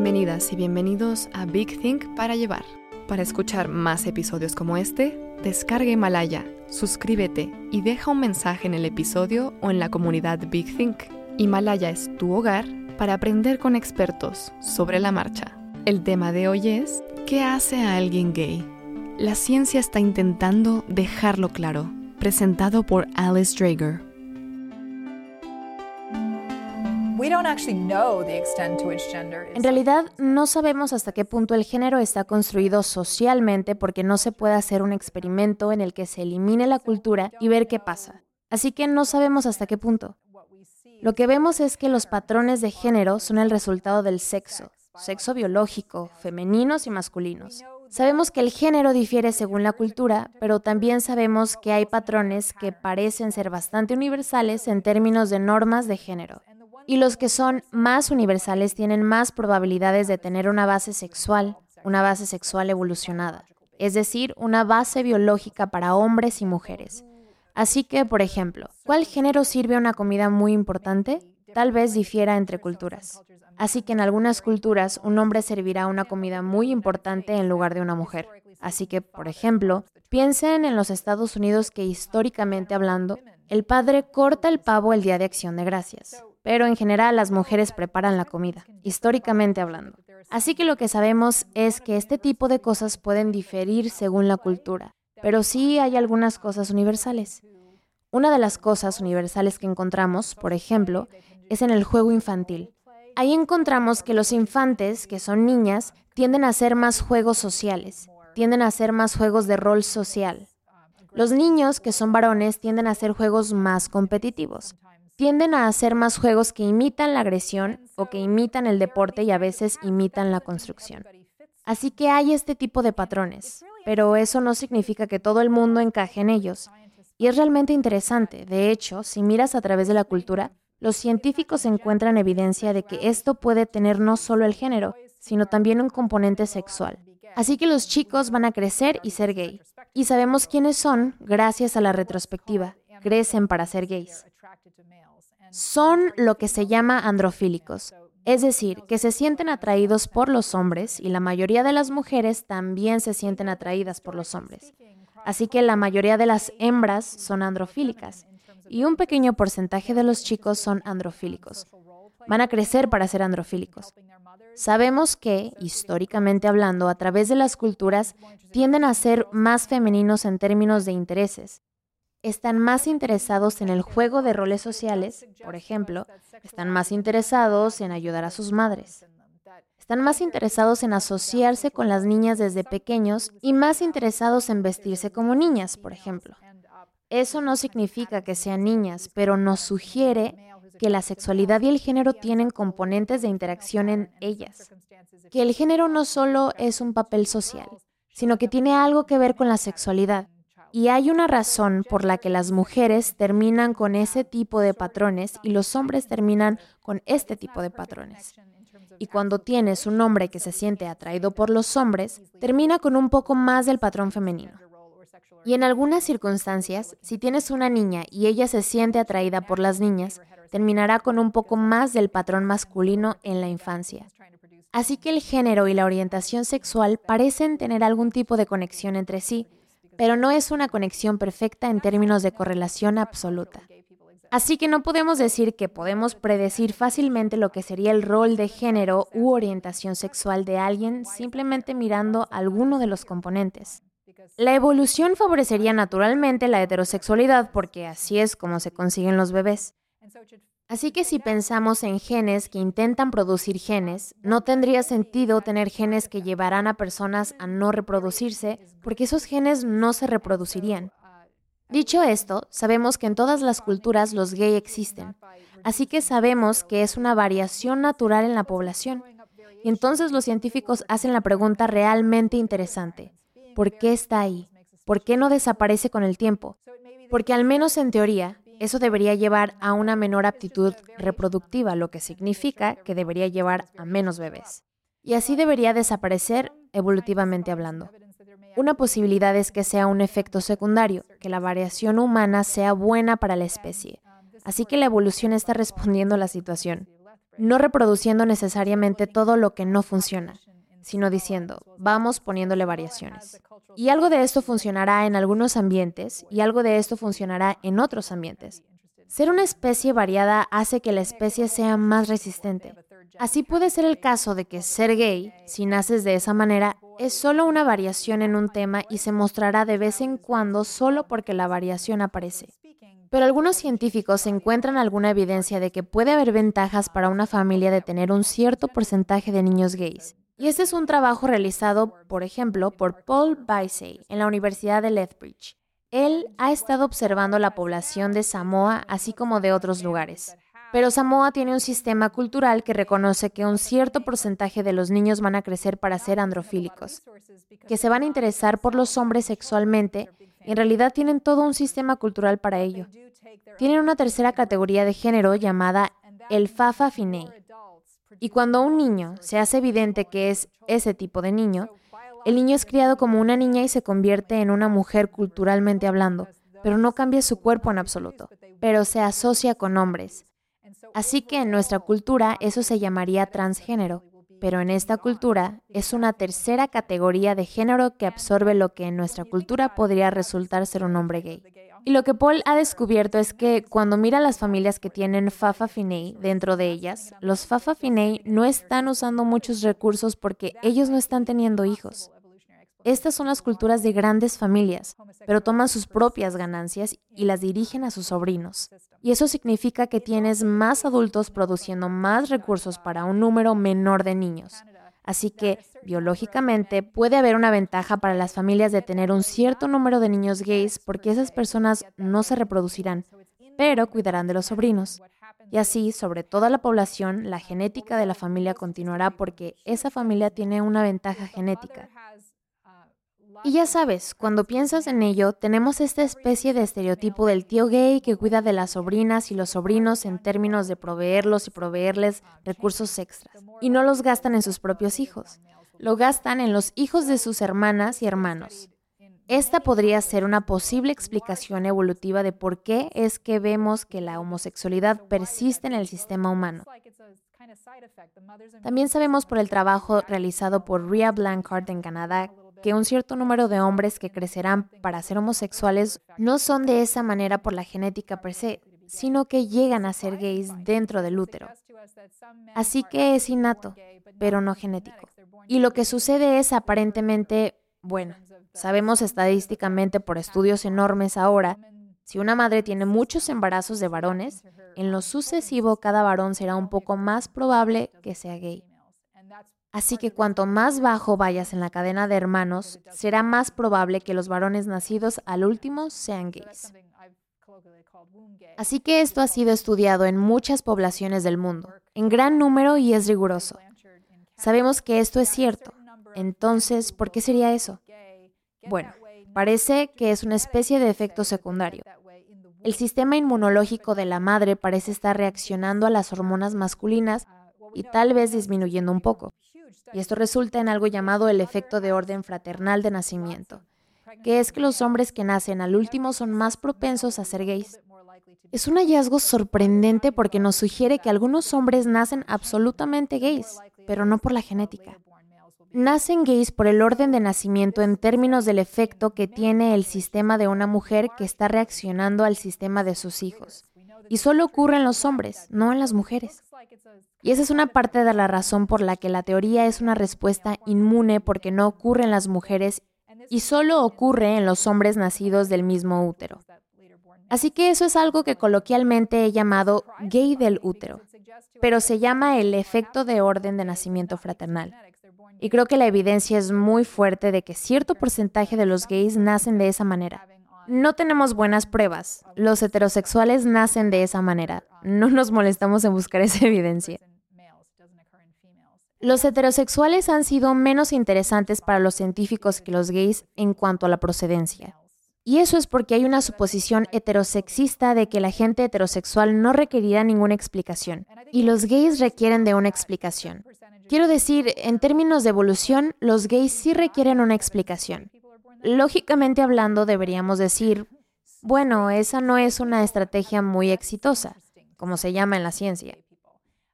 Bienvenidas y bienvenidos a Big Think para llevar. Para escuchar más episodios como este, descarga Himalaya, suscríbete y deja un mensaje en el episodio o en la comunidad Big Think. Himalaya es tu hogar para aprender con expertos sobre la marcha. El tema de hoy es ¿qué hace a alguien gay? La ciencia está intentando dejarlo claro, presentado por Alice Drager. En realidad, no sabemos hasta qué punto el género está construido socialmente porque no se puede hacer un experimento en el que se elimine la cultura y ver qué pasa. Así que no sabemos hasta qué punto. Lo que vemos es que los patrones de género son el resultado del sexo, sexo biológico, femeninos y masculinos. Sabemos que el género difiere según la cultura, pero también sabemos que hay patrones que parecen ser bastante universales en términos de normas de género. Y los que son más universales tienen más probabilidades de tener una base sexual, una base sexual evolucionada, es decir, una base biológica para hombres y mujeres. Así que, por ejemplo, ¿cuál género sirve una comida muy importante? Tal vez difiera entre culturas. Así que en algunas culturas un hombre servirá una comida muy importante en lugar de una mujer. Así que, por ejemplo, piensen en los Estados Unidos que históricamente hablando, el padre corta el pavo el día de acción de gracias. Pero en general las mujeres preparan la comida, históricamente hablando. Así que lo que sabemos es que este tipo de cosas pueden diferir según la cultura, pero sí hay algunas cosas universales. Una de las cosas universales que encontramos, por ejemplo, es en el juego infantil. Ahí encontramos que los infantes, que son niñas, tienden a hacer más juegos sociales, tienden a hacer más juegos de rol social. Los niños, que son varones, tienden a hacer juegos más competitivos. Tienden a hacer más juegos que imitan la agresión o que imitan el deporte y a veces imitan la construcción. Así que hay este tipo de patrones, pero eso no significa que todo el mundo encaje en ellos. Y es realmente interesante. De hecho, si miras a través de la cultura, los científicos encuentran evidencia de que esto puede tener no solo el género, sino también un componente sexual. Así que los chicos van a crecer y ser gay. Y sabemos quiénes son gracias a la retrospectiva. Crecen para ser gays. Son lo que se llama androfílicos, es decir, que se sienten atraídos por los hombres y la mayoría de las mujeres también se sienten atraídas por los hombres. Así que la mayoría de las hembras son androfílicas y un pequeño porcentaje de los chicos son androfílicos. Van a crecer para ser androfílicos. Sabemos que, históricamente hablando, a través de las culturas, tienden a ser más femeninos en términos de intereses. Están más interesados en el juego de roles sociales, por ejemplo, están más interesados en ayudar a sus madres. Están más interesados en asociarse con las niñas desde pequeños y más interesados en vestirse como niñas, por ejemplo. Eso no significa que sean niñas, pero nos sugiere que la sexualidad y el género tienen componentes de interacción en ellas. Que el género no solo es un papel social, sino que tiene algo que ver con la sexualidad. Y hay una razón por la que las mujeres terminan con ese tipo de patrones y los hombres terminan con este tipo de patrones. Y cuando tienes un hombre que se siente atraído por los hombres, termina con un poco más del patrón femenino. Y en algunas circunstancias, si tienes una niña y ella se siente atraída por las niñas, terminará con un poco más del patrón masculino en la infancia. Así que el género y la orientación sexual parecen tener algún tipo de conexión entre sí, pero no es una conexión perfecta en términos de correlación absoluta. Así que no podemos decir que podemos predecir fácilmente lo que sería el rol de género u orientación sexual de alguien simplemente mirando alguno de los componentes. La evolución favorecería naturalmente la heterosexualidad porque así es como se consiguen los bebés. Así que si pensamos en genes que intentan producir genes, no tendría sentido tener genes que llevarán a personas a no reproducirse porque esos genes no se reproducirían. Dicho esto, sabemos que en todas las culturas los gay existen, así que sabemos que es una variación natural en la población. Y entonces los científicos hacen la pregunta realmente interesante. ¿Por qué está ahí? ¿Por qué no desaparece con el tiempo? Porque al menos en teoría, eso debería llevar a una menor aptitud reproductiva, lo que significa que debería llevar a menos bebés. Y así debería desaparecer evolutivamente hablando. Una posibilidad es que sea un efecto secundario, que la variación humana sea buena para la especie. Así que la evolución está respondiendo a la situación, no reproduciendo necesariamente todo lo que no funciona, sino diciendo, vamos poniéndole variaciones. Y algo de esto funcionará en algunos ambientes y algo de esto funcionará en otros ambientes. Ser una especie variada hace que la especie sea más resistente. Así puede ser el caso de que ser gay, si naces de esa manera, es solo una variación en un tema y se mostrará de vez en cuando solo porque la variación aparece. Pero algunos científicos encuentran alguna evidencia de que puede haber ventajas para una familia de tener un cierto porcentaje de niños gays. Y este es un trabajo realizado, por ejemplo, por Paul Baisey en la Universidad de Lethbridge. Él ha estado observando la población de Samoa, así como de otros lugares. Pero Samoa tiene un sistema cultural que reconoce que un cierto porcentaje de los niños van a crecer para ser androfílicos, que se van a interesar por los hombres sexualmente, y en realidad tienen todo un sistema cultural para ello. Tienen una tercera categoría de género llamada el Fafa Finei, y cuando un niño se hace evidente que es ese tipo de niño, el niño es criado como una niña y se convierte en una mujer culturalmente hablando, pero no cambia su cuerpo en absoluto, pero se asocia con hombres. Así que en nuestra cultura eso se llamaría transgénero, pero en esta cultura es una tercera categoría de género que absorbe lo que en nuestra cultura podría resultar ser un hombre gay. Y lo que Paul ha descubierto es que cuando mira las familias que tienen Fafa Finei dentro de ellas, los Fafa Finei no están usando muchos recursos porque ellos no están teniendo hijos. Estas son las culturas de grandes familias, pero toman sus propias ganancias y las dirigen a sus sobrinos. Y eso significa que tienes más adultos produciendo más recursos para un número menor de niños. Así que, biológicamente, puede haber una ventaja para las familias de tener un cierto número de niños gays porque esas personas no se reproducirán, pero cuidarán de los sobrinos. Y así, sobre toda la población, la genética de la familia continuará porque esa familia tiene una ventaja genética. Y ya sabes, cuando piensas en ello, tenemos esta especie de estereotipo del tío gay que cuida de las sobrinas y los sobrinos en términos de proveerlos y proveerles recursos extras. Y no los gastan en sus propios hijos, lo gastan en los hijos de sus hermanas y hermanos. Esta podría ser una posible explicación evolutiva de por qué es que vemos que la homosexualidad persiste en el sistema humano. También sabemos por el trabajo realizado por Ria Blanchard en Canadá que un cierto número de hombres que crecerán para ser homosexuales no son de esa manera por la genética per se, sino que llegan a ser gays dentro del útero. Así que es innato, pero no genético. Y lo que sucede es aparentemente, bueno, sabemos estadísticamente por estudios enormes ahora, si una madre tiene muchos embarazos de varones, en lo sucesivo cada varón será un poco más probable que sea gay. Así que cuanto más bajo vayas en la cadena de hermanos, será más probable que los varones nacidos al último sean gays. Así que esto ha sido estudiado en muchas poblaciones del mundo, en gran número y es riguroso. Sabemos que esto es cierto. Entonces, ¿por qué sería eso? Bueno, parece que es una especie de efecto secundario. El sistema inmunológico de la madre parece estar reaccionando a las hormonas masculinas y tal vez disminuyendo un poco y esto resulta en algo llamado el efecto de orden fraternal de nacimiento, que es que los hombres que nacen al último son más propensos a ser gays. Es un hallazgo sorprendente porque nos sugiere que algunos hombres nacen absolutamente gays, pero no por la genética. Nacen gays por el orden de nacimiento en términos del efecto que tiene el sistema de una mujer que está reaccionando al sistema de sus hijos. Y solo ocurre en los hombres, no en las mujeres. Y esa es una parte de la razón por la que la teoría es una respuesta inmune porque no ocurre en las mujeres y solo ocurre en los hombres nacidos del mismo útero. Así que eso es algo que coloquialmente he llamado gay del útero, pero se llama el efecto de orden de nacimiento fraternal. Y creo que la evidencia es muy fuerte de que cierto porcentaje de los gays nacen de esa manera. No tenemos buenas pruebas. Los heterosexuales nacen de esa manera. No nos molestamos en buscar esa evidencia. Los heterosexuales han sido menos interesantes para los científicos que los gays en cuanto a la procedencia. Y eso es porque hay una suposición heterosexista de que la gente heterosexual no requerirá ninguna explicación, y los gays requieren de una explicación. Quiero decir, en términos de evolución, los gays sí requieren una explicación. Lógicamente hablando, deberíamos decir, bueno, esa no es una estrategia muy exitosa, como se llama en la ciencia.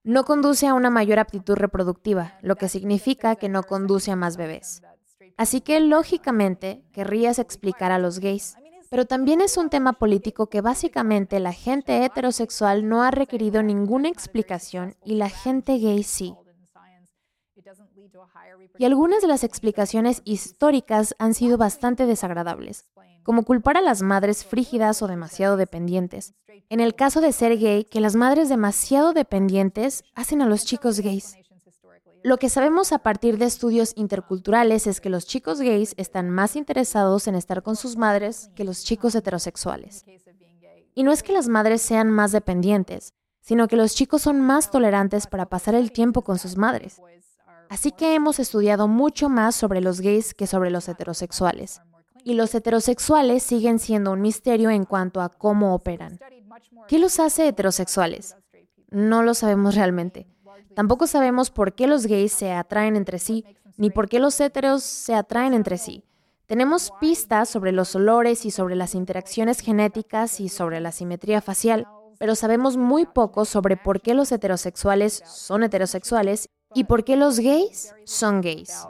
No conduce a una mayor aptitud reproductiva, lo que significa que no conduce a más bebés. Así que lógicamente querrías explicar a los gays. Pero también es un tema político que básicamente la gente heterosexual no ha requerido ninguna explicación y la gente gay sí. Y algunas de las explicaciones históricas han sido bastante desagradables, como culpar a las madres frígidas o demasiado dependientes. En el caso de ser gay, que las madres demasiado dependientes hacen a los chicos gays. Lo que sabemos a partir de estudios interculturales es que los chicos gays están más interesados en estar con sus madres que los chicos heterosexuales. Y no es que las madres sean más dependientes, sino que los chicos son más tolerantes para pasar el tiempo con sus madres. Así que hemos estudiado mucho más sobre los gays que sobre los heterosexuales. Y los heterosexuales siguen siendo un misterio en cuanto a cómo operan. ¿Qué los hace heterosexuales? No lo sabemos realmente. Tampoco sabemos por qué los gays se atraen entre sí, ni por qué los heteros se atraen entre sí. Tenemos pistas sobre los olores y sobre las interacciones genéticas y sobre la simetría facial, pero sabemos muy poco sobre por qué los heterosexuales son heterosexuales y por qué los gays son gays.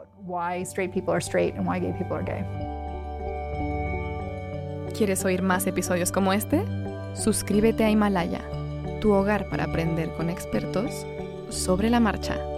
¿Quieres oír más episodios como este? Suscríbete a Himalaya, tu hogar para aprender con expertos sobre la marcha.